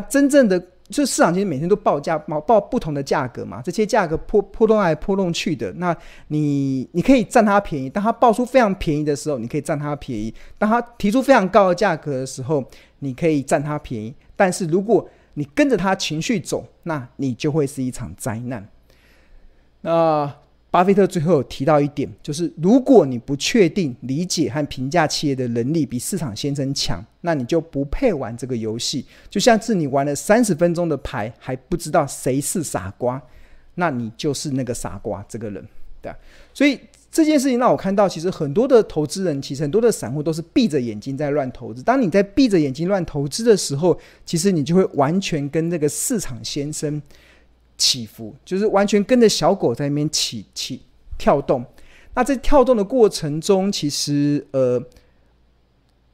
真正的就市场其实每天都报价报报不同的价格嘛，这些价格波波动来波动去的。那你你可以占它便宜，当它报出非常便宜的时候，你可以占它便宜；当它提出非常高的价格的时候，你可以占它便宜。但是如果你跟着它情绪走，那你就会是一场灾难。那。巴菲特最后提到一点，就是如果你不确定理解和评价企业的能力比市场先生强，那你就不配玩这个游戏。就像是你玩了三十分钟的牌，还不知道谁是傻瓜，那你就是那个傻瓜这个人，对。所以这件事情让我看到，其实很多的投资人，其实很多的散户都是闭着眼睛在乱投资。当你在闭着眼睛乱投资的时候，其实你就会完全跟这个市场先生。起伏就是完全跟着小狗在那边起起跳动，那在跳动的过程中，其实呃，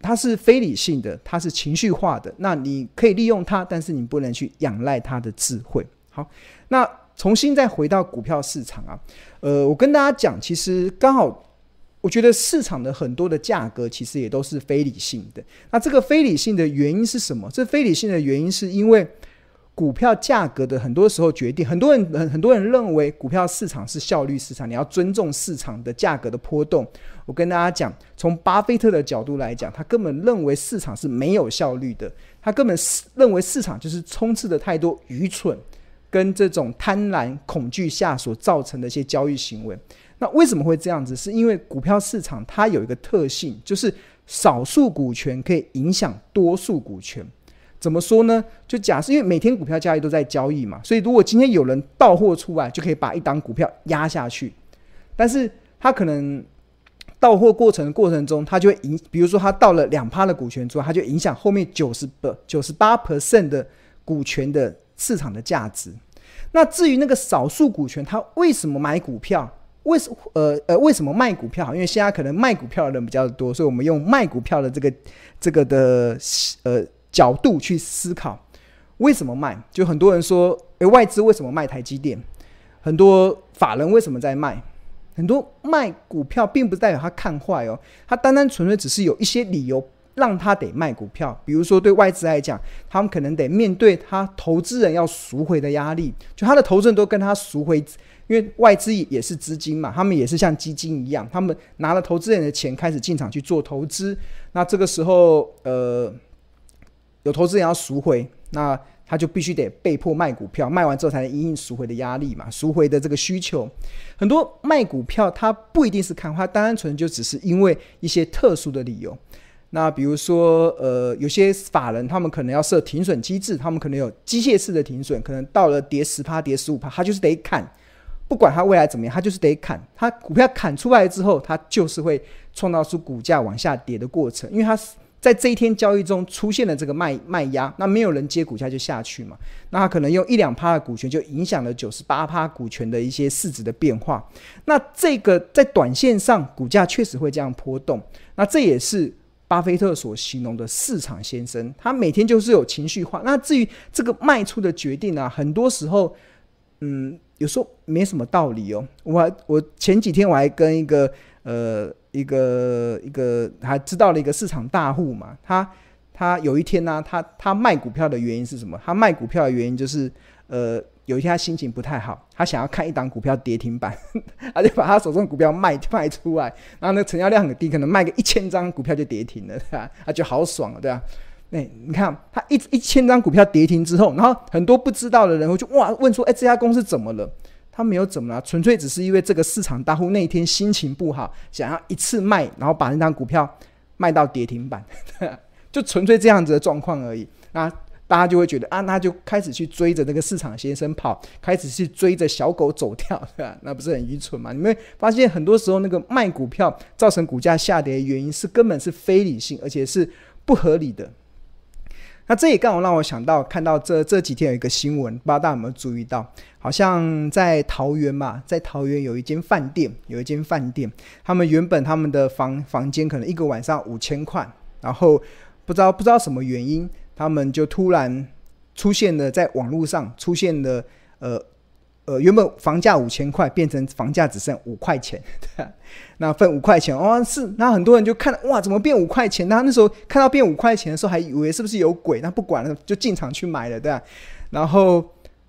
它是非理性的，它是情绪化的。那你可以利用它，但是你不能去仰赖它的智慧。好，那重新再回到股票市场啊，呃，我跟大家讲，其实刚好，我觉得市场的很多的价格其实也都是非理性的。那这个非理性的原因是什么？这非理性的原因是因为。股票价格的很多时候决定，很多人很很多人认为股票市场是效率市场，你要尊重市场的价格的波动。我跟大家讲，从巴菲特的角度来讲，他根本认为市场是没有效率的，他根本是认为市场就是充斥着太多愚蠢跟这种贪婪恐惧下所造成的一些交易行为。那为什么会这样子？是因为股票市场它有一个特性，就是少数股权可以影响多数股权。怎么说呢？就假设因为每天股票交易都在交易嘛，所以如果今天有人到货出来，就可以把一档股票压下去。但是他可能到货过程的过程中，他就会影，比如说他到了两趴的股权之后，他就影响后面九十不九十八 percent 的股权的市场的价值。那至于那个少数股权，他为什么买股票？为什呃呃为什么卖股票？因为现在可能卖股票的人比较多，所以我们用卖股票的这个这个的呃。角度去思考，为什么卖？就很多人说，诶，外资为什么卖台积电？很多法人为什么在卖？很多卖股票，并不代表他看坏哦，他单单纯粹只是有一些理由让他得卖股票。比如说，对外资来讲，他们可能得面对他投资人要赎回的压力，就他的投资人都跟他赎回，因为外资也是资金嘛，他们也是像基金一样，他们拿了投资人的钱开始进场去做投资。那这个时候，呃。有投资人要赎回，那他就必须得被迫卖股票，卖完之后才能因应赎回的压力嘛，赎回的这个需求。很多卖股票，他不一定是看坏，单纯就只是因为一些特殊的理由。那比如说，呃，有些法人他们可能要设停损机制，他们可能有机械式的停损，可能到了跌十趴、跌十五趴，他就是得砍，不管他未来怎么样，他就是得砍。他股票砍出来之后，他就是会创造出股价往下跌的过程，因为他。在这一天交易中出现了这个卖卖压，那没有人接股价就下去嘛？那可能用一两趴的股权就影响了九十八趴股权的一些市值的变化。那这个在短线上股价确实会这样波动。那这也是巴菲特所形容的市场先生，他每天就是有情绪化。那至于这个卖出的决定啊，很多时候，嗯，有时候没什么道理哦。我我前几天我还跟一个呃。一个一个还知道了一个市场大户嘛？他他有一天呢、他他卖股票的原因是什么？他卖股票的原因就是，呃，有一天他心情不太好，他想要看一档股票跌停板，他就把他手中的股票卖卖出来，然后那成交量很低，可能卖个一千张股票就跌停了，对吧？他就好爽了，对吧？那你看他一一千张股票跌停之后，然后很多不知道的人会就哇问说，哎，这家公司怎么了？他没有怎么了，纯粹只是因为这个市场大户那一天心情不好，想要一次卖，然后把那张股票卖到跌停板，就纯粹这样子的状况而已。那大家就会觉得啊，那就开始去追着那个市场先生跑，开始去追着小狗走跳，对吧？那不是很愚蠢吗？你们发现很多时候那个卖股票造成股价下跌的原因是根本是非理性，而且是不合理的。那这也刚好让我想到，看到这这几天有一个新闻，不知道大家有没有注意到？好像在桃园嘛，在桃园有一间饭店，有一间饭店，他们原本他们的房房间可能一个晚上五千块，然后不知道不知道什么原因，他们就突然出现了在网络上出现了呃呃，原本房价五千块，变成房价只剩五块钱，对啊，那分五块钱哦，是，那很多人就看，哇，怎么变五块钱？那那时候看到变五块钱的时候，还以为是不是有鬼？那不管了，就进场去买了，对啊，然后，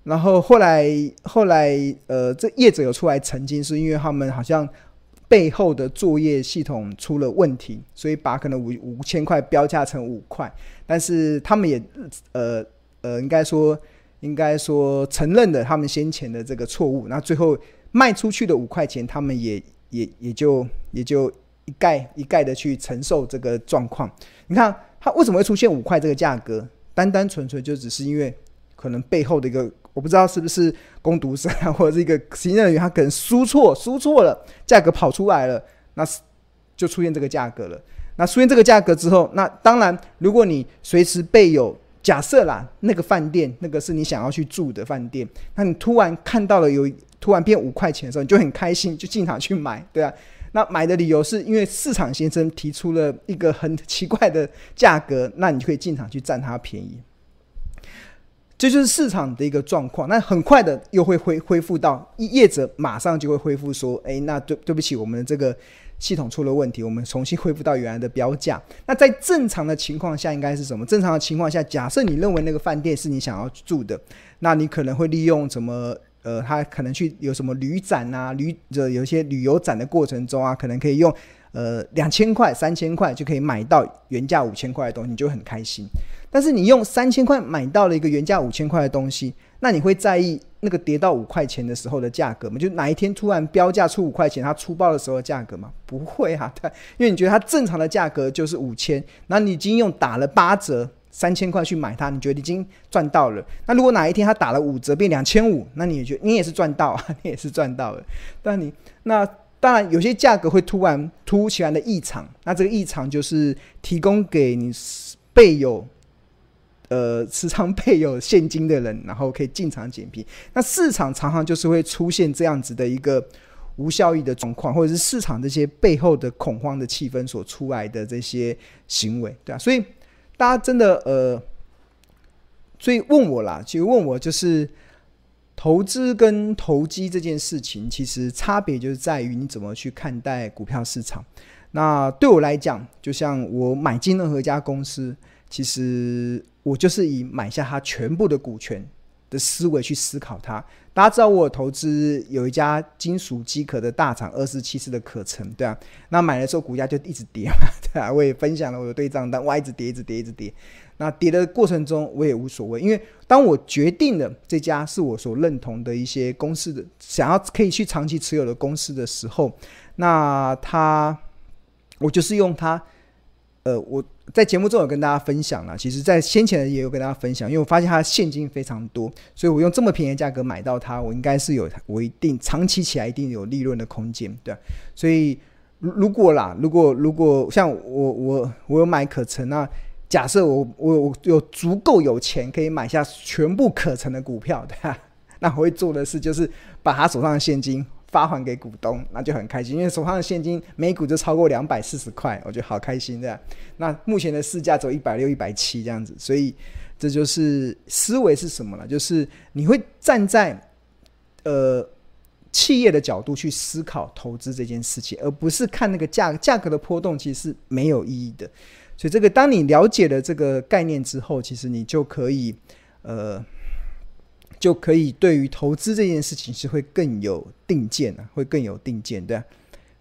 然后后来，后来，呃，这业者有出来澄清，是因为他们好像背后的作业系统出了问题，所以把可能五五千块标价成五块，但是他们也，呃，呃，应该说。应该说承认了他们先前的这个错误，那最后卖出去的五块钱，他们也也也就也就一概一概的去承受这个状况。你看他为什么会出现五块这个价格？单单纯纯就只是因为可能背后的一个我不知道是不是工读生啊，或者是一个行政人员，他可能输错输错了，价格跑出来了，那是就出现这个价格了。那出现这个价格之后，那当然如果你随时备有。假设啦，那个饭店，那个是你想要去住的饭店，那你突然看到了有突然变五块钱的时候，你就很开心，就进场去买，对啊。那买的理由是因为市场先生提出了一个很奇怪的价格，那你就可以进场去占它便宜。这就是市场的一个状况。那很快的又会恢恢复到业者马上就会恢复说，哎，那对对不起，我们的这个。系统出了问题，我们重新恢复到原来的标价。那在正常的情况下，应该是什么？正常的情况下，假设你认为那个饭店是你想要住的，那你可能会利用什么？呃，他可能去有什么旅展啊，旅这有一些旅游展的过程中啊，可能可以用呃两千块、三千块就可以买到原价五千块的东西，你就很开心。但是你用三千块买到了一个原价五千块的东西，那你会在意那个跌到五块钱的时候的价格吗？就哪一天突然标价出五块钱，它出报的时候的价格吗？不会啊，对，因为你觉得它正常的价格就是五千，那你已经用打了八折三千块去买它，你觉得已经赚到了。那如果哪一天它打了五折变两千五，那你也觉你也是赚到啊，你也是赚到了。但你那当然有些价格会突然突如其来的异常，那这个异常就是提供给你备有。呃，时常配有现金的人，然后可以进场捡便宜。那市场常常就是会出现这样子的一个无效益的状况，或者是市场这些背后的恐慌的气氛所出来的这些行为，对啊。所以大家真的呃，所以问我啦，其实问我就是投资跟投机这件事情，其实差别就是在于你怎么去看待股票市场。那对我来讲，就像我买进任何一家公司，其实。我就是以买下它全部的股权的思维去思考它。大家知道我有投资有一家金属机壳的大厂二四七四的可成，对啊，那买的时候股价就一直跌嘛，对啊，我也分享了我的对账单，哇，一直跌，一直跌，一直跌。那跌的过程中我也无所谓，因为当我决定了这家是我所认同的一些公司的，想要可以去长期持有的公司的时候，那它，我就是用它。呃，我在节目中有跟大家分享了，其实，在先前也有跟大家分享，因为我发现它现金非常多，所以我用这么便宜的价格买到它，我应该是有我一定长期起来一定有利润的空间，对。所以如果啦，如果如果像我我我有买可成那，假设我我我有足够有钱可以买下全部可成的股票，对吧？那我会做的事就是把他手上的现金。发还给股东，那就很开心，因为手上的现金每股就超过两百四十块，我觉得好开心这样。那目前的市价只有一百六、一百七这样子，所以这就是思维是什么呢？就是你会站在呃企业的角度去思考投资这件事情，而不是看那个价价格的波动，其实是没有意义的。所以这个当你了解了这个概念之后，其实你就可以呃。就可以对于投资这件事情是会更有定见啊，会更有定见，对啊，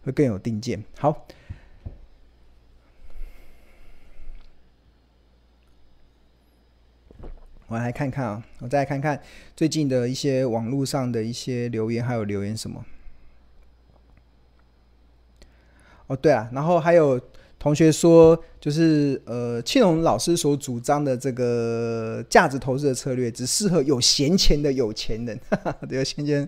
会更有定见。好，我来看看啊，我再来看看最近的一些网络上的一些留言，还有留言什么？哦，对啊，然后还有。同学说，就是呃，庆荣老师所主张的这个价值投资的策略，只适合有闲钱的有钱人。哈哈，有闲钱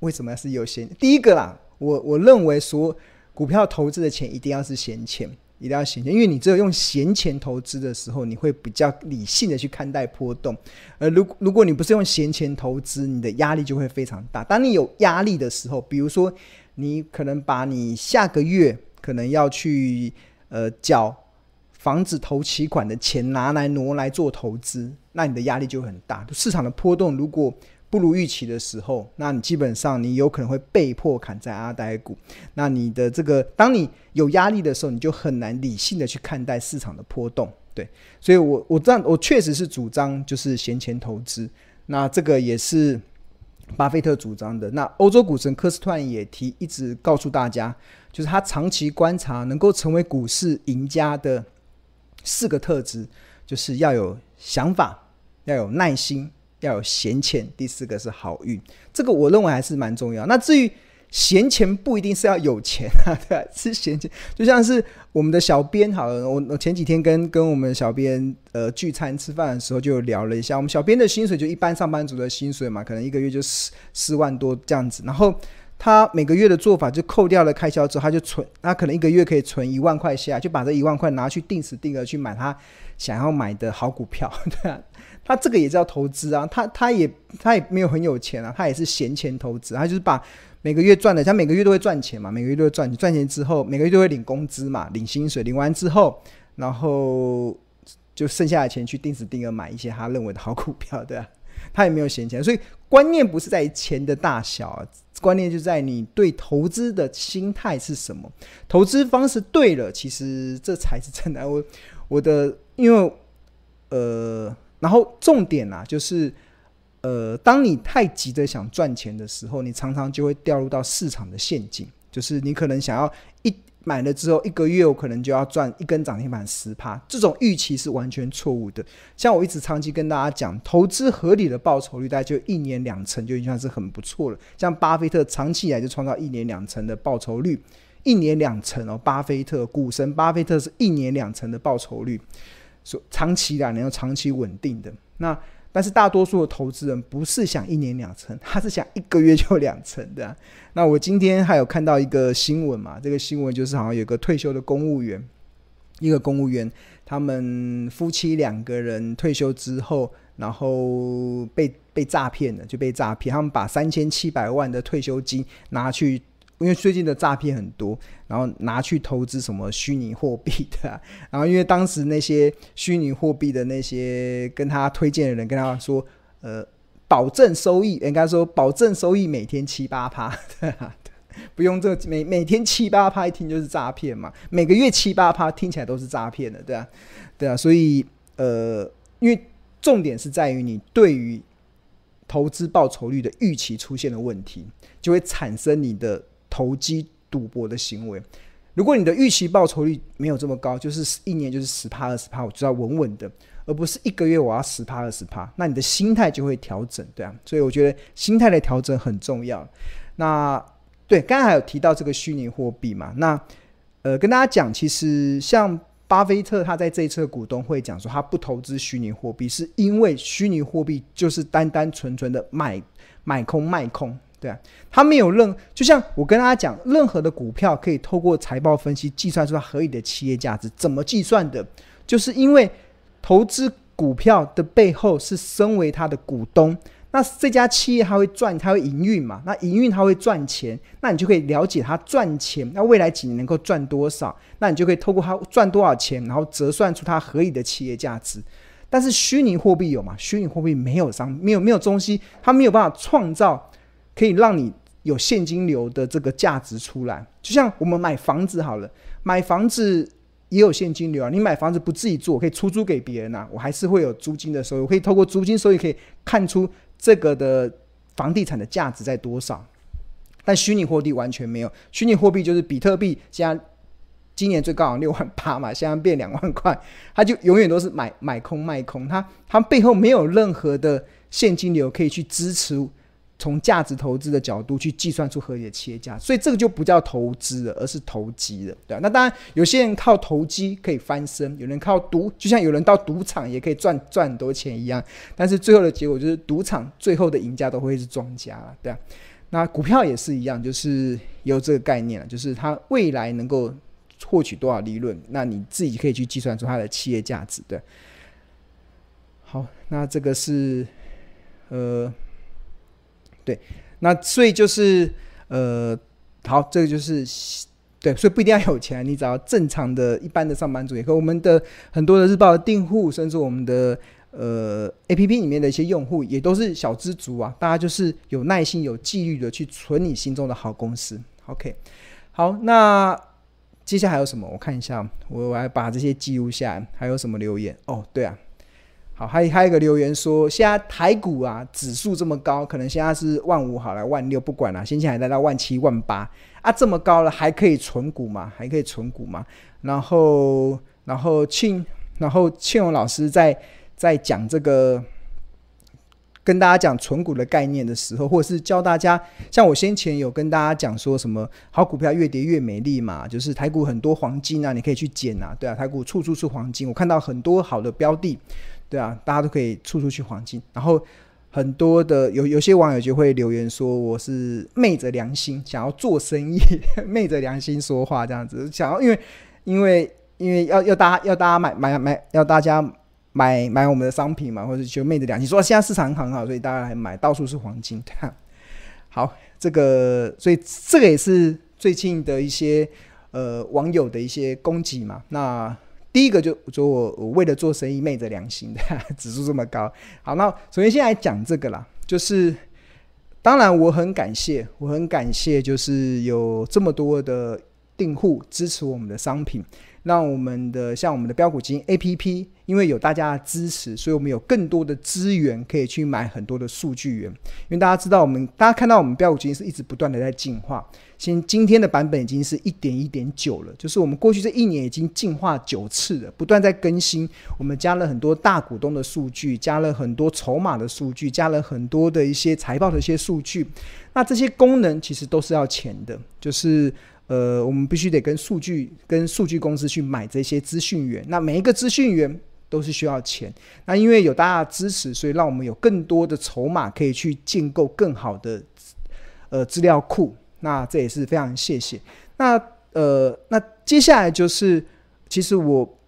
为什么是有闲？第一个啦，我我认为说，股票投资的钱一定要是闲钱，一定要闲钱，因为你只有用闲钱投资的时候，你会比较理性的去看待波动。而如如果你不是用闲钱投资，你的压力就会非常大。当你有压力的时候，比如说你可能把你下个月。可能要去呃缴房子投期款的钱拿来挪来做投资，那你的压力就很大。市场的波动如果不如预期的时候，那你基本上你有可能会被迫砍在阿呆股。那你的这个，当你有压力的时候，你就很难理性的去看待市场的波动。对，所以我我这样我确实是主张就是闲钱投资。那这个也是巴菲特主张的。那欧洲股神科斯托也提，一直告诉大家，就是他长期观察能够成为股市赢家的四个特质，就是要有想法，要有耐心。要有闲钱，第四个是好运，这个我认为还是蛮重要。那至于闲钱，不一定是要有钱啊，对吧？是闲钱，就像是我们的小编，好了，我我前几天跟跟我们小编呃聚餐吃饭的时候就聊了一下，我们小编的薪水就一般上班族的薪水嘛，可能一个月就四四万多这样子，然后他每个月的做法就扣掉了开销之后，他就存，他可能一个月可以存一万块下来，就把这一万块拿去定时定额去买他想要买的好股票，对啊？他这个也叫投资啊，他他也他也没有很有钱啊，他也是闲钱投资，他就是把每个月赚的，他每个月都会赚钱嘛，每个月都会赚钱，赚钱之后每个月都会领工资嘛，领薪水，领完之后，然后就剩下的钱去定时定额买一些他认为的好股票，对啊，他也没有闲钱，所以观念不是在于钱的大小啊，观念就在你对投资的心态是什么，投资方式对了，其实这才是真的。我我的因为呃。然后重点啊，就是，呃，当你太急着想赚钱的时候，你常常就会掉入到市场的陷阱。就是你可能想要一买了之后，一个月我可能就要赚一根涨停板十趴，这种预期是完全错误的。像我一直长期跟大家讲，投资合理的报酬率大概就一年两成，就已经算是很不错了。像巴菲特长期以来就创造一年两成的报酬率，一年两成哦，巴菲特股神巴菲特是一年两成的报酬率。说长期的，能够长期稳定的那，但是大多数的投资人不是想一年两成，他是想一个月就两成的。那我今天还有看到一个新闻嘛，这个新闻就是好像有个退休的公务员，一个公务员，他们夫妻两个人退休之后，然后被被诈骗了，就被诈骗，他们把三千七百万的退休金拿去。因为最近的诈骗很多，然后拿去投资什么虚拟货币的，然后因为当时那些虚拟货币的那些跟他推荐的人跟他说，呃，保证收益，应该说保证收益每天七八趴，不用这每每天七八趴一听就是诈骗嘛，每个月七八趴听起来都是诈骗的，对啊，对啊，所以呃，因为重点是在于你对于投资报酬率的预期出现了问题，就会产生你的。投机赌博的行为，如果你的预期报酬率没有这么高，就是一年就是十趴二十趴，我就要稳稳的，而不是一个月我要十趴二十趴，那你的心态就会调整，对啊，所以我觉得心态的调整很重要。那对，刚才还有提到这个虚拟货币嘛，那呃，跟大家讲，其实像巴菲特他在这一次的股东会讲说，他不投资虚拟货币，是因为虚拟货币就是单单纯纯的买买空卖空。对啊，他没有任，就像我跟大家讲，任何的股票可以透过财报分析计算出它合理的企业价值。怎么计算的？就是因为投资股票的背后是身为它的股东，那这家企业它会赚，它会营运嘛？那营运它会赚钱，那你就可以了解它赚钱，那未来几年能够赚多少？那你就可以透过它赚多少钱，然后折算出它合理的企业价值。但是虚拟货币有吗？虚拟货币没有商，没有没有东西，它没有办法创造。可以让你有现金流的这个价值出来，就像我们买房子好了，买房子也有现金流啊。你买房子不自己住，可以出租给别人啊，我还是会有租金的收入，可以透过租金收益可以看出这个的房地产的价值在多少。但虚拟货币完全没有，虚拟货币就是比特币，现在今年最高六万八嘛，现在变两万块，它就永远都是买买空卖空，它它背后没有任何的现金流可以去支持。从价值投资的角度去计算出合理的企业价，所以这个就不叫投资了，而是投机了，对吧？那当然，有些人靠投机可以翻身，有人靠赌，就像有人到赌场也可以赚赚很多钱一样。但是最后的结果就是，赌场最后的赢家都会是庄家了，对吧？那股票也是一样，就是有这个概念了，就是它未来能够获取多少利润，那你自己可以去计算出它的企业价值，对。好，那这个是呃。对，那所以就是呃，好，这个就是对，所以不一定要有钱，你只要正常的一般的上班族也可以。我们的很多的日报的订户，甚至我们的呃，A P P 里面的一些用户也都是小资族啊，大家就是有耐心、有纪律的去存你心中的好公司。OK，好，那接下来还有什么？我看一下，我我来把这些记录下来。还有什么留言？哦，对啊，好，还还有一个留言说，现在台股啊指数这么高，可能现在是万五好了，万六不管了，现在还来到万七、万八啊，这么高了还可以存股吗？还可以存股吗？然后，然后庆，然后庆荣老师在。在讲这个，跟大家讲存股的概念的时候，或者是教大家，像我先前有跟大家讲说什么好股票越跌越美丽嘛，就是台股很多黄金啊，你可以去捡啊，对啊，台股处处是黄金，我看到很多好的标的，对啊，大家都可以处处去黄金。然后很多的有有些网友就会留言说，我是昧着良心想要做生意，昧着良心说话这样子，想要因为因为因为要要大家要大家买买买要大家。买买我们的商品嘛，或者就昧着良心说现在市场很好，所以大家来买，到处是黄金。对 啊好，这个所以这个也是最近的一些呃网友的一些攻击嘛。那第一个就说我我为了做生意昧着良心的 指数这么高。好，那首先先来讲这个啦，就是当然我很感谢，我很感谢，就是有这么多的订户支持我们的商品。让我们的像我们的标股基金 APP，因为有大家的支持，所以我们有更多的资源可以去买很多的数据源。因为大家知道，我们大家看到我们标股基金是一直不断的在进化。现今天的版本已经是一点一点九了，就是我们过去这一年已经进化九次了，不断在更新。我们加了很多大股东的数据，加了很多筹码的数据，加了很多的一些财报的一些数据。那这些功能其实都是要钱的，就是。呃，我们必须得跟数据、跟数据公司去买这些资讯源。那每一个资讯源都是需要钱。那因为有大家的支持，所以让我们有更多的筹码可以去建构更好的呃资料库。那这也是非常谢谢。那呃，那接下来就是，其实我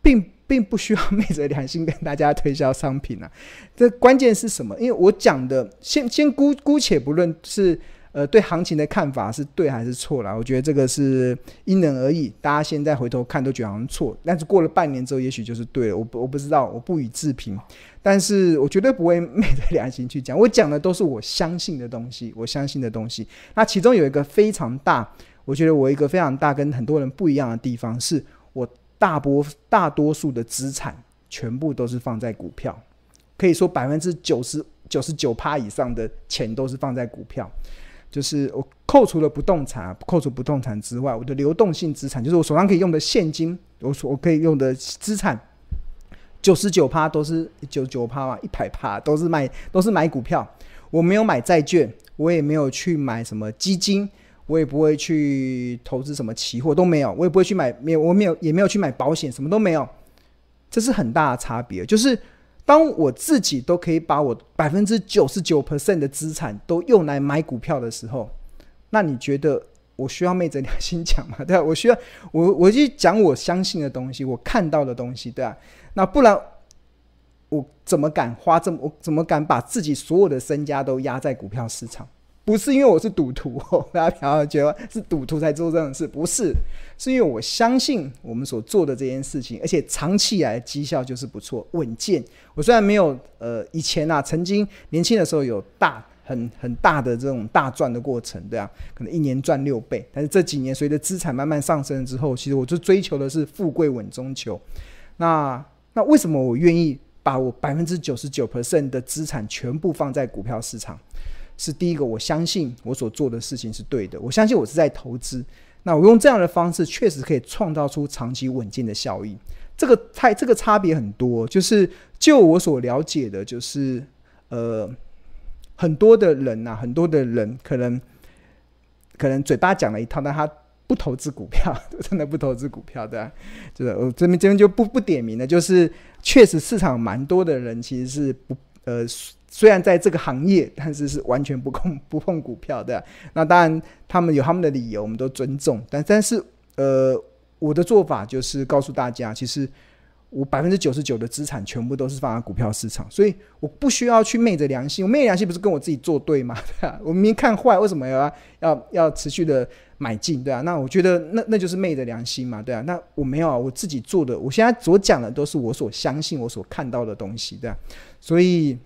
并并不需要 昧着良心跟大家推销商品啊。这关键是什么？因为我讲的，先先姑姑且不论是。呃，对行情的看法是对还是错啦？我觉得这个是因人而异。大家现在回头看都觉得好像错，但是过了半年之后，也许就是对了。我我不知道，我不予置评。但是我绝对不会昧着良心去讲，我讲的都是我相信的东西，我相信的东西。那其中有一个非常大，我觉得我一个非常大跟很多人不一样的地方，是我大波大多数的资产全部都是放在股票，可以说百分之九十九十九趴以上的钱都是放在股票。就是我扣除了不动产，扣除不动产之外，我的流动性资产，就是我手上可以用的现金，我所我可以用的资产，九十九趴都是九九趴嘛，一百趴都是买都是买股票。我没有买债券，我也没有去买什么基金，我也不会去投资什么期货都没有，我也不会去买没有我没有也没有去买保险，什么都没有。这是很大的差别，就是。当我自己都可以把我百分之九十九 percent 的资产都用来买股票的时候，那你觉得我需要昧着良心讲吗？对啊，我需要我我去讲我相信的东西，我看到的东西，对啊，那不然我怎么敢花这么我怎么敢把自己所有的身家都压在股票市场？不是因为我是赌徒，大家不要觉得是赌徒才做这种事，不是，是因为我相信我们所做的这件事情，而且长期以来绩效就是不错、稳健。我虽然没有呃以前啊，曾经年轻的时候有大很很大的这种大赚的过程，对啊，可能一年赚六倍，但是这几年随着资产慢慢上升之后，其实我就追求的是富贵稳中求。那那为什么我愿意把我百分之九十九 percent 的资产全部放在股票市场？是第一个，我相信我所做的事情是对的。我相信我是在投资，那我用这样的方式确实可以创造出长期稳健的效益。这个太这个差别很多，就是就我所了解的，就是呃，很多的人呐、很多的人可能可能嘴巴讲了一套，但他不投资股票，真的不投资股票的，就是我这边这边就不不点名了。就是确实市场蛮多的人其实是不呃。虽然在这个行业，但是是完全不碰不碰股票的。那当然，他们有他们的理由，我们都尊重。但但是，呃，我的做法就是告诉大家，其实我百分之九十九的资产全部都是放在股票市场，所以我不需要去昧着良心。我昧良心不是跟我自己作对吗？对啊，我明明看坏，为什么要要要持续的买进？对啊，那我觉得那那就是昧着良心嘛，对啊。那我没有啊，我自己做的，我现在所讲的都是我所相信、我所看到的东西，对啊。所以，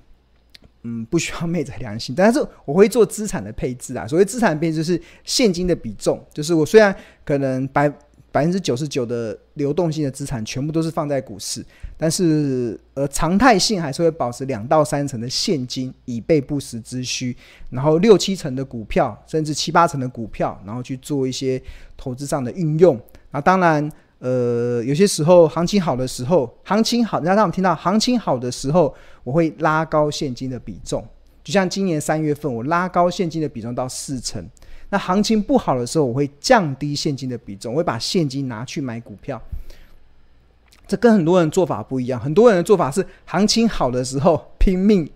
嗯，不需要昧着良心。但是我会做资产的配置啊。所谓资产配置，是现金的比重，就是我虽然可能百。百分之九十九的流动性的资产全部都是放在股市，但是呃常态性还是会保持两到三成的现金以备不时之需，然后六七成的股票，甚至七八成的股票，然后去做一些投资上的运用。那当然，呃有些时候行情好的时候，行情好，让我们听到行情好的时候，我会拉高现金的比重，就像今年三月份我拉高现金的比重到四成。那行情不好的时候，我会降低现金的比重，我会把现金拿去买股票。这跟很多人做法不一样，很多人的做法是行情好的时候拼命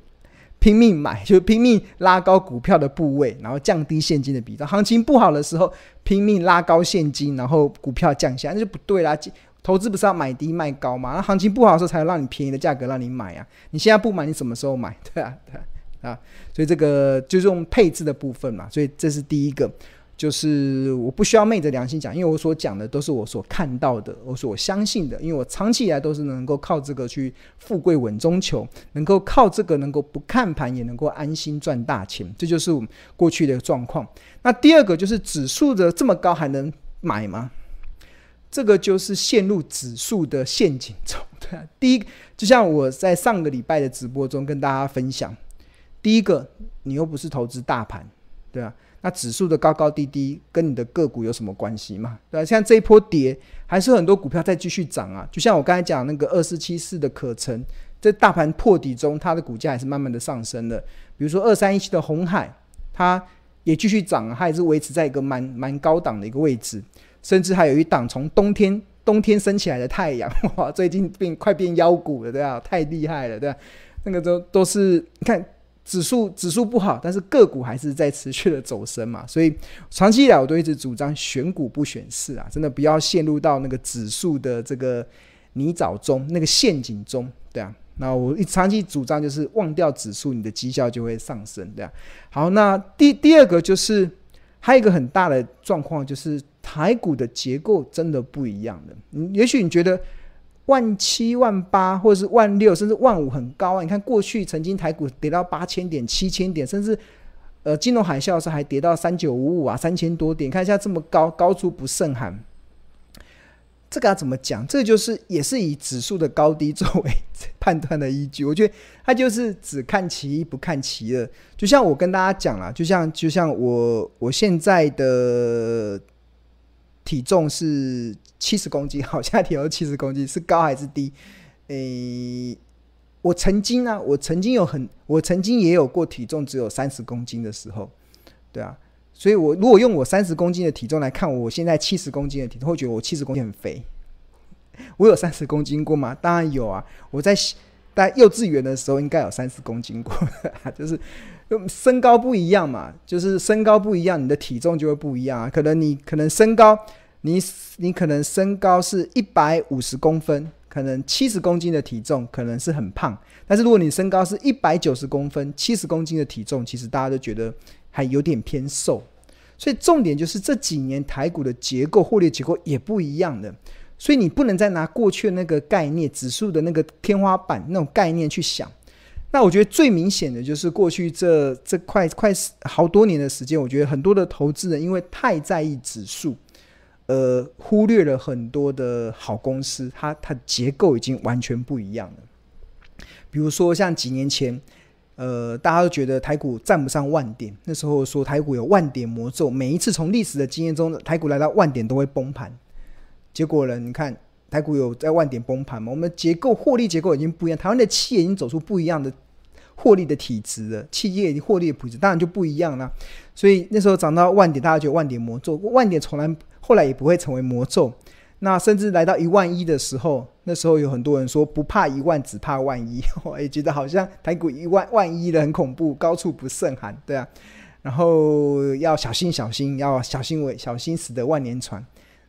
拼命买，就拼命拉高股票的部位，然后降低现金的比重。行情不好的时候拼命拉高现金，然后股票降下，那就不对啦。投资不是要买低卖高嘛？那行情不好的时候才能让你便宜的价格让你买啊。你现在不买，你什么时候买？对啊，对啊。啊，所以这个就是用配置的部分嘛，所以这是第一个，就是我不需要昧着良心讲，因为我所讲的都是我所看到的，我所相信的，因为我长期以来都是能够靠这个去富贵稳中求，能够靠这个能够不看盘也能够安心赚大钱，这就是我们过去的状况。那第二个就是指数的这么高还能买吗？这个就是陷入指数的陷阱中。对啊，第一，就像我在上个礼拜的直播中跟大家分享。第一个，你又不是投资大盘，对啊，那指数的高高低低跟你的个股有什么关系嘛？对啊，像这一波跌，还是很多股票在继续涨啊。就像我刚才讲那个二四七四的可成，在大盘破底中，它的股价还是慢慢的上升的。比如说二三一七的红海，它也继续涨，它也是维持在一个蛮蛮高档的一个位置，甚至还有一档从冬天冬天升起来的太阳，哇，最近变快变妖股了，对啊，太厉害了，对啊，那个都都是你看。指数指数不好，但是个股还是在持续的走升嘛，所以长期以来我都一直主张选股不选市啊，真的不要陷入到那个指数的这个泥沼中、那个陷阱中，对啊。那我一长期主张就是忘掉指数，你的绩效就会上升，对啊。好，那第第二个就是还有一个很大的状况，就是台股的结构真的不一样的。嗯，也许你觉得。万七万八，或者是万六，甚至万五很高啊！你看过去曾经台股跌到八千点、七千点，甚至呃金融海啸的时候还跌到三九五五啊，三千多点。看一下这么高，高处不胜寒。这个要怎么讲？这就是也是以指数的高低作为判断的依据。我觉得它就是只看其一不看其二。就像我跟大家讲了，就像就像我我现在的。体重是七十公斤，好，现在体重七十公斤是高还是低？诶、我曾经呢、啊，我曾经有很，我曾经也有过体重只有三十公斤的时候，对啊，所以我如果用我三十公斤的体重来看，我现在七十公斤的体重，会觉得我七十公斤很肥。我有三十公斤过吗？当然有啊，我在在幼稚园的时候应该有三十公斤过，就是。身高不一样嘛，就是身高不一样，你的体重就会不一样啊。可能你可能身高，你你可能身高是一百五十公分，可能七十公斤的体重可能是很胖。但是如果你身高是一百九十公分，七十公斤的体重，其实大家都觉得还有点偏瘦。所以重点就是这几年台股的结构、获利结构也不一样的。所以你不能再拿过去那个概念、指数的那个天花板那种概念去想。那我觉得最明显的就是过去这这快快好多年的时间，我觉得很多的投资人因为太在意指数，呃，忽略了很多的好公司，它它结构已经完全不一样了。比如说像几年前，呃，大家都觉得台股站不上万点，那时候说台股有万点魔咒，每一次从历史的经验中，台股来到万点都会崩盘。结果呢，你看。台股有在万点崩盘吗？我们结构获利结构已经不一样，台湾的企业已经走出不一样的获利的体质了，企业已经获利的体质当然就不一样了。所以那时候涨到万点，大家觉得万点魔咒，万点从来后来也不会成为魔咒。那甚至来到一万一的时候，那时候有很多人说不怕一万，只怕万一，我也觉得好像台股一万万一的很恐怖，高处不胜寒，对啊。然后要小心小心，要小心为小心驶得万年船。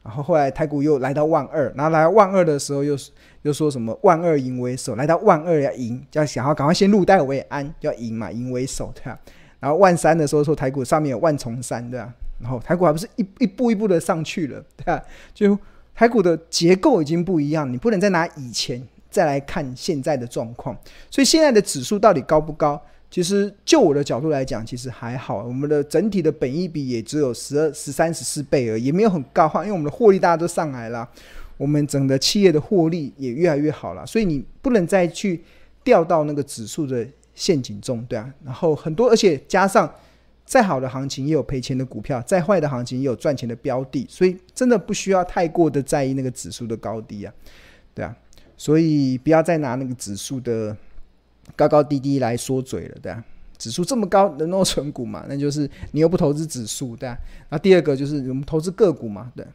然后后来台股又来到万二，然后来万二的时候又又说什么万二赢为首，来到万二要赢，要想要赶快先入袋为安，要赢嘛，赢为首，对吧？然后万三的时候说台股上面有万重山，对吧？然后台股还不是一一步一步的上去了，对吧？就台股的结构已经不一样，你不能再拿以前再来看现在的状况，所以现在的指数到底高不高？其实就我的角度来讲，其实还好。我们的整体的本益比也只有十二、十三、十四倍而已，也没有很高哈。因为我们的获利大家都上来了，我们整个企业的获利也越来越好了，所以你不能再去掉到那个指数的陷阱中，对啊。然后很多，而且加上再好的行情也有赔钱的股票，再坏的行情也有赚钱的标的，所以真的不需要太过的在意那个指数的高低啊，对啊。所以不要再拿那个指数的。高高低低来说嘴了，对啊，指数这么高，能够存股嘛？那就是你又不投资指数，对啊。那第二个就是我们投资个股嘛，对。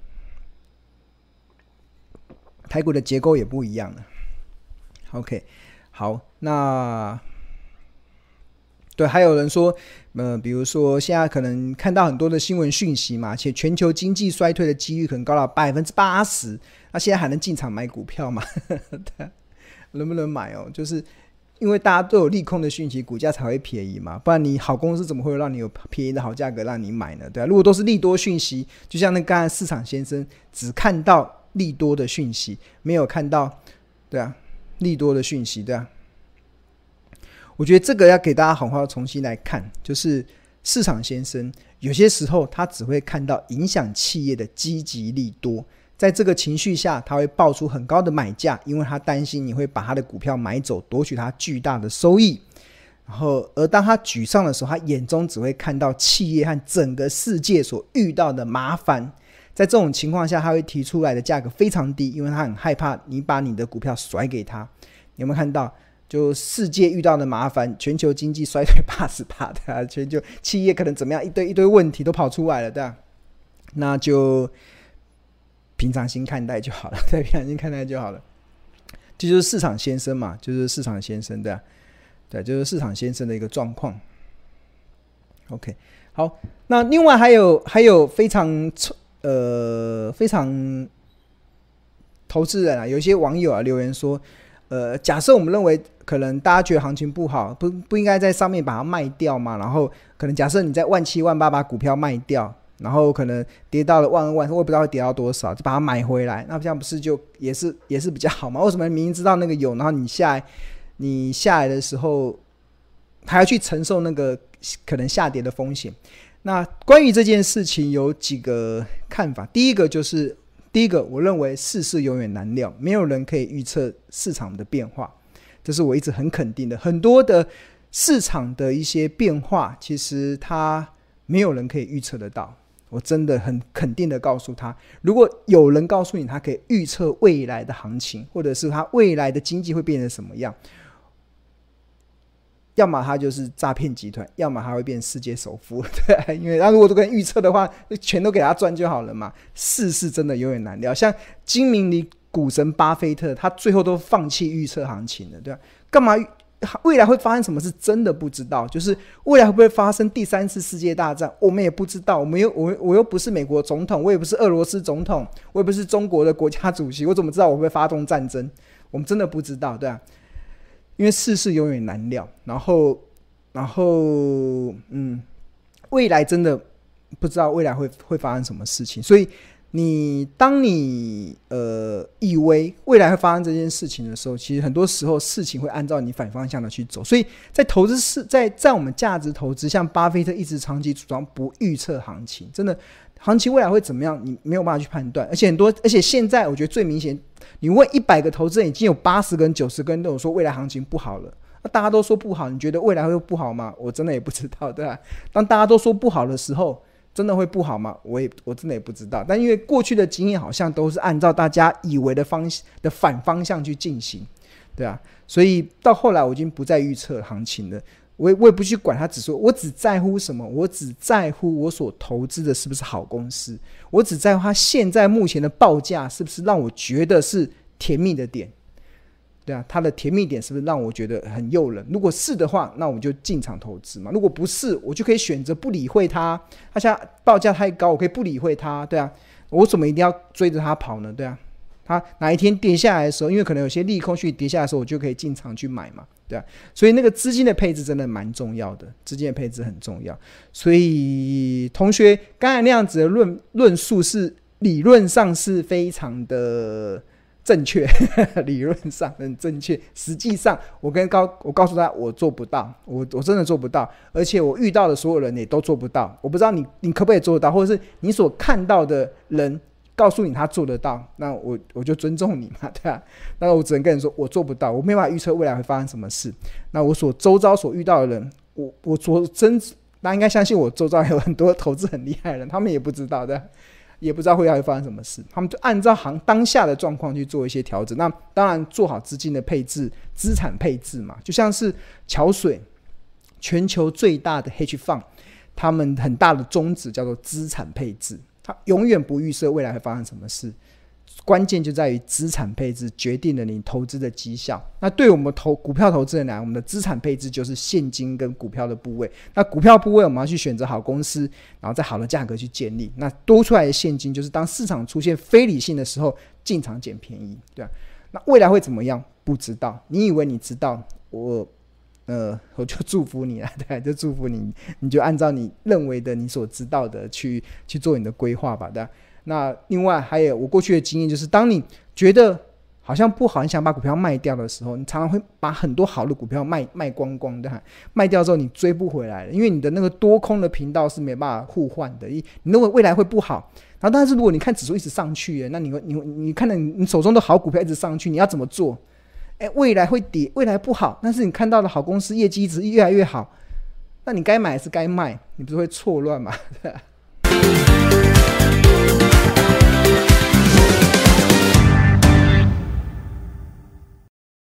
台股的结构也不一样了。OK，好，那对，还有人说，呃，比如说现在可能看到很多的新闻讯息嘛，且全球经济衰退的几率可能高达百分之八十，那现在还能进场买股票吗？对，能不能买哦？就是。因为大家都有利空的讯息，股价才会便宜嘛，不然你好公司怎么会让你有便宜的好价格让你买呢？对啊，如果都是利多讯息，就像那刚才市场先生只看到利多的讯息，没有看到，对啊，利多的讯息，对啊。我觉得这个要给大家好好重新来看，就是市场先生有些时候他只会看到影响企业的积极利多。在这个情绪下，他会报出很高的买价，因为他担心你会把他的股票买走，夺取他巨大的收益。然后，而当他沮丧的时候，他眼中只会看到企业和整个世界所遇到的麻烦。在这种情况下，他会提出来的价格非常低，因为他很害怕你把你的股票甩给他。你有没有看到？就世界遇到的麻烦，全球经济衰退怕是怕的啊，全球企业可能怎么样，一堆一堆问题都跑出来了，对吧？那就。平常心看待就好了，对，平常心看待就好了。这就是市场先生嘛，就是市场先生对，对，就是市场先生的一个状况。OK，好，那另外还有还有非常呃非常投资人啊，有些网友啊留言说，呃，假设我们认为可能大家觉得行情不好，不不应该在上面把它卖掉嘛，然后可能假设你在万七万八把股票卖掉。然后可能跌到了万万，我也不知道会跌到多少，就把它买回来，那这样不是就也是也是比较好吗？为什么明明知道那个有，然后你下来你下来的时候还要去承受那个可能下跌的风险？那关于这件事情有几个看法。第一个就是，第一个我认为世事永远难料，没有人可以预测市场的变化，这是我一直很肯定的。很多的市场的一些变化，其实它没有人可以预测得到。我真的很肯定的告诉他，如果有人告诉你他可以预测未来的行情，或者是他未来的经济会变成什么样，要么他就是诈骗集团，要么他会变世界首富。对，因为他如果都跟预测的话，全都给他赚就好了嘛。事事真的永远难料，像精明的股神巴菲特，他最后都放弃预测行情了，对吧？干嘛？未来会发生什么是真的不知道，就是未来会不会发生第三次世界大战，我们也不知道。我们又我我又不是美国总统，我也不是俄罗斯总统，我也不是中国的国家主席，我怎么知道我会会发动战争？我们真的不知道，对啊，因为世事永远难料。然后，然后，嗯，未来真的不知道未来会会发生什么事情，所以。你当你呃以为未来会发生这件事情的时候，其实很多时候事情会按照你反方向的去走。所以在投资是在在我们价值投资，像巴菲特一直长期主张不预测行情，真的行情未来会怎么样，你没有办法去判断。而且很多，而且现在我觉得最明显，你问一百个投资人，已经有八十个人、九十个人都有说未来行情不好了。那大家都说不好，你觉得未来会不好吗？我真的也不知道，对吧？当大家都说不好的时候。真的会不好吗？我也我真的也不知道。但因为过去的经验好像都是按照大家以为的方向的反方向去进行，对啊，所以到后来我已经不再预测行情了。我也我也不去管它指数，我只在乎什么？我只在乎我所投资的是不是好公司。我只在乎它现在目前的报价是不是让我觉得是甜蜜的点。对啊，它的甜蜜点是不是让我觉得很诱人？如果是的话，那我们就进场投资嘛。如果不是，我就可以选择不理会它。它现在报价太高，我可以不理会它。对啊，我怎么一定要追着它跑呢？对啊，它哪一天跌下来的时候，因为可能有些利空去跌下来的时候，我就可以进场去买嘛，对啊。所以那个资金的配置真的蛮重要的，资金的配置很重要。所以同学刚才那样子的论论述是理论上是非常的。正确，理论上很正确。实际上，我跟高，我告诉他，我做不到，我我真的做不到。而且我遇到的所有人也都做不到。我不知道你，你可不可以做得到，或者是你所看到的人告诉你他做得到，那我我就尊重你嘛，对吧？那我只能跟你说，我做不到，我没办法预测未来会发生什么事。那我所周遭所遇到的人，我我所真，大家应该相信我周遭有很多投资很厉害的人，他们也不知道的。也不知道会要会发生什么事，他们就按照行当下的状况去做一些调整。那当然做好资金的配置、资产配置嘛，就像是桥水，全球最大的 hedge fund，他们很大的宗旨叫做资产配置，他永远不预设未来会发生什么事。关键就在于资产配置决定了你投资的绩效。那对我们投股票投资人来讲，我们的资产配置就是现金跟股票的部位。那股票部位我们要去选择好公司，然后在好的价格去建立。那多出来的现金就是当市场出现非理性的时候进场捡便宜，对吧？那未来会怎么样？不知道。你以为你知道？我呃，我就祝福你了，对，就祝福你，你就按照你认为的、你所知道的去去做你的规划吧，对吧？那另外还有我过去的经验，就是当你觉得好像不好，你想把股票卖掉的时候，你常常会把很多好的股票卖卖光光的，卖掉之后你追不回来了，因为你的那个多空的频道是没办法互换的，你你认为未来会不好，然后但是如果你看指数一直上去，那你会你你看到你手中的好股票一直上去，你要怎么做？诶，未来会跌，未来不好，但是你看到的好公司业绩一直越来越好，那你该买还是该卖？你不是会错乱吗？